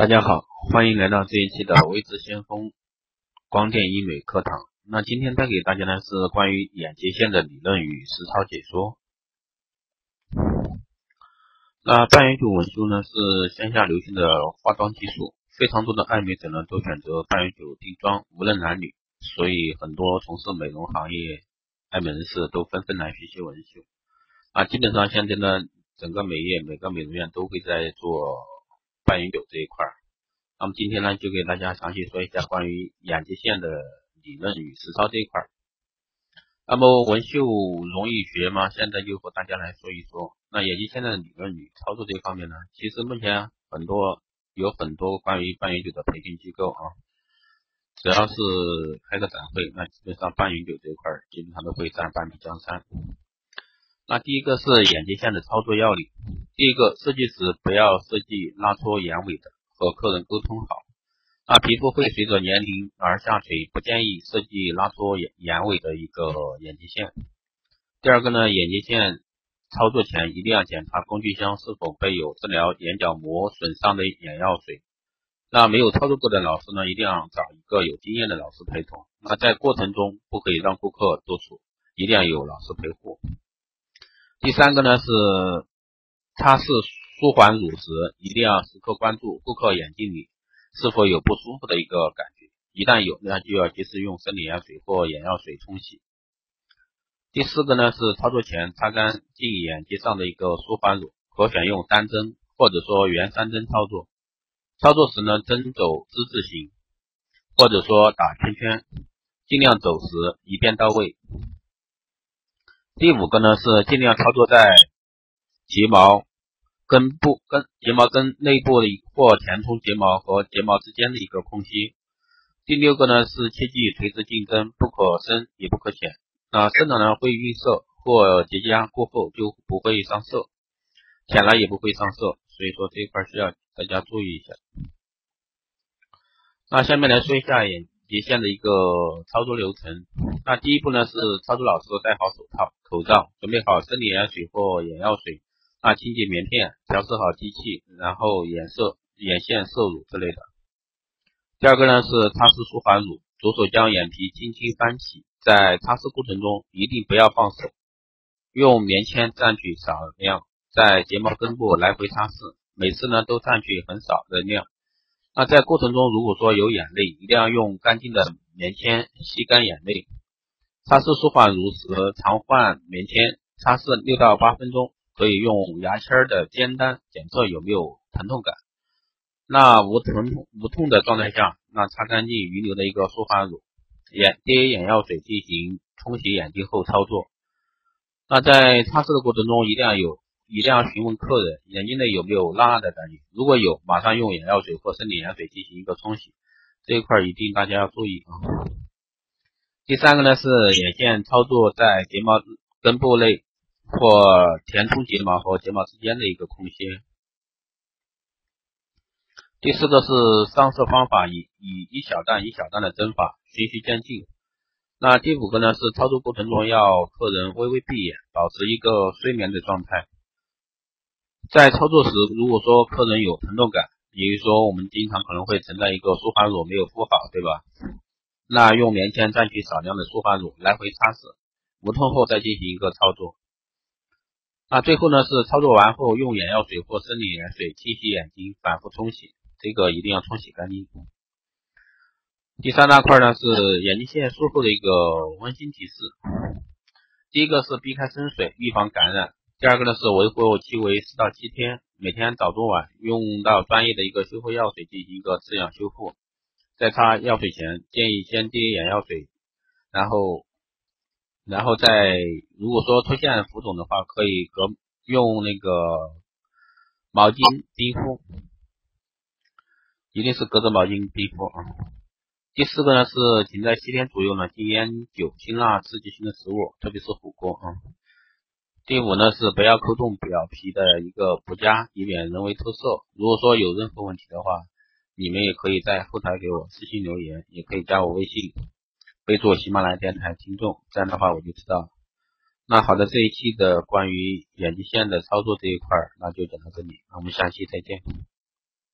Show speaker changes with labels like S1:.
S1: 大家好，欢迎来到这一期的微智先锋光电医美课堂。那今天带给大家呢是关于眼结线的理论与实操解说。那半永久纹绣呢是线下流行的化妆技术，非常多的爱美者呢都选择半永久定妆，无论男女，所以很多从事美容行业爱美人士都纷纷来学习纹绣。啊，基本上现在呢，整个美业每个美容院都会在做。半永久这一块儿，那么今天呢，就给大家详细说一下关于眼结线的理论与实操这一块儿。那么纹绣容易学吗？现在就和大家来说一说。那眼结线的理论与操作这一方面呢，其实目前很多有很多关于半永久的培训机构啊，只要是开个展会，那基本上半永久这一块儿基本上都会占半壁江山。那第一个是眼睛线的操作要领。第一个，设计时不要设计拉搓眼尾的，和客人沟通好。那皮肤会随着年龄而下垂，不建议设计拉搓眼眼尾的一个眼结线。第二个呢，眼结线操作前一定要检查工具箱是否备有治疗眼角膜损伤的眼药水。那没有操作过的老师呢，一定要找一个有经验的老师陪同。那在过程中不可以让顾客做错，一定要有老师陪护。第三个呢是擦拭舒缓乳时，一定要时刻关注顾客眼睛里是否有不舒服的一个感觉，一旦有，那就要及时用生理盐水或眼药水冲洗。第四个呢是操作前擦干净眼睛上的一个舒缓乳，可选用单针或者说圆三针操作。操作时呢针走之字形，或者说打圈圈，尽量走时一遍到位。第五个呢是尽量操作在睫毛根部、根睫毛根内部的或填充睫毛和睫毛之间的一个空隙。第六个呢是切记垂直进针，不可深也不可浅。那深了呢会晕色，或结痂过后就不会上色，浅了也不会上色，所以说这一块需要大家注意一下。那下面来说一下眼睫线的一个操作流程。那第一步呢是操作老师戴好手套。口罩，准备好生理盐水或眼药水，啊，清洁棉片，调试好机器，然后眼色、眼线摄乳之类的。第二个呢是擦拭舒缓乳，左手将眼皮轻轻翻起，在擦拭过程中一定不要放手，用棉签蘸取少量，在睫毛根部来回擦拭，每次呢都蘸取很少的量。那在过程中如果说有眼泪，一定要用干净的棉签吸干眼泪。擦拭舒缓乳时，常换棉签，擦拭六到八分钟，可以用牙签的尖端检测有没有疼痛感。那无疼痛无痛的状态下，那擦干净余留的一个舒缓乳，眼滴眼药水进行冲洗眼睛后操作。那在擦拭的过程中，一定要有，一定要询问客人眼睛内有没有辣辣的感觉，如果有，马上用眼药水或生理盐水进行一个冲洗。这一块一定大家要注意啊。第三个呢是眼线操作在睫毛根部内或填充睫毛和睫毛之间的一个空隙。第四个是上色方法，以以一小段一小段的针法循序渐进。那第五个呢是操作过程中要客人微微闭眼，保持一个睡眠的状态。在操作时，如果说客人有疼痛感，比如说我们经常可能会存在一个舒缓乳没有敷好，对吧？那用棉签蘸取少量的舒缓乳来回擦拭，无痛后再进行一个操作。那最后呢是操作完后用眼药水或生理盐水清洗眼睛，反复冲洗，这个一定要冲洗干净。第三大块呢是眼睛线术后的一个温馨提示。第一个是避开深水，预防感染；第二个呢是维护期为四到七天，每天早中晚用到专业的一个修复药水进行一个滋养修复。在擦药水前，建议先滴眼药水，然后，然后再如果说出现浮肿的话，可以隔用那个毛巾冰敷，一定是隔着毛巾冰敷啊。第四个呢是停在七天左右呢，禁烟酒、辛辣刺激性的食物，特别是火锅啊。第五呢是不要抠动表皮的一个补痂，以免人为脱色。如果说有任何问题的话，你们也可以在后台给我私信留言，也可以加我微信，备注喜马拉雅电台听众，这样的话我就知道。那好的，这一期的关于眼睛线的操作这一块，那就讲到这里，那我们下期再见。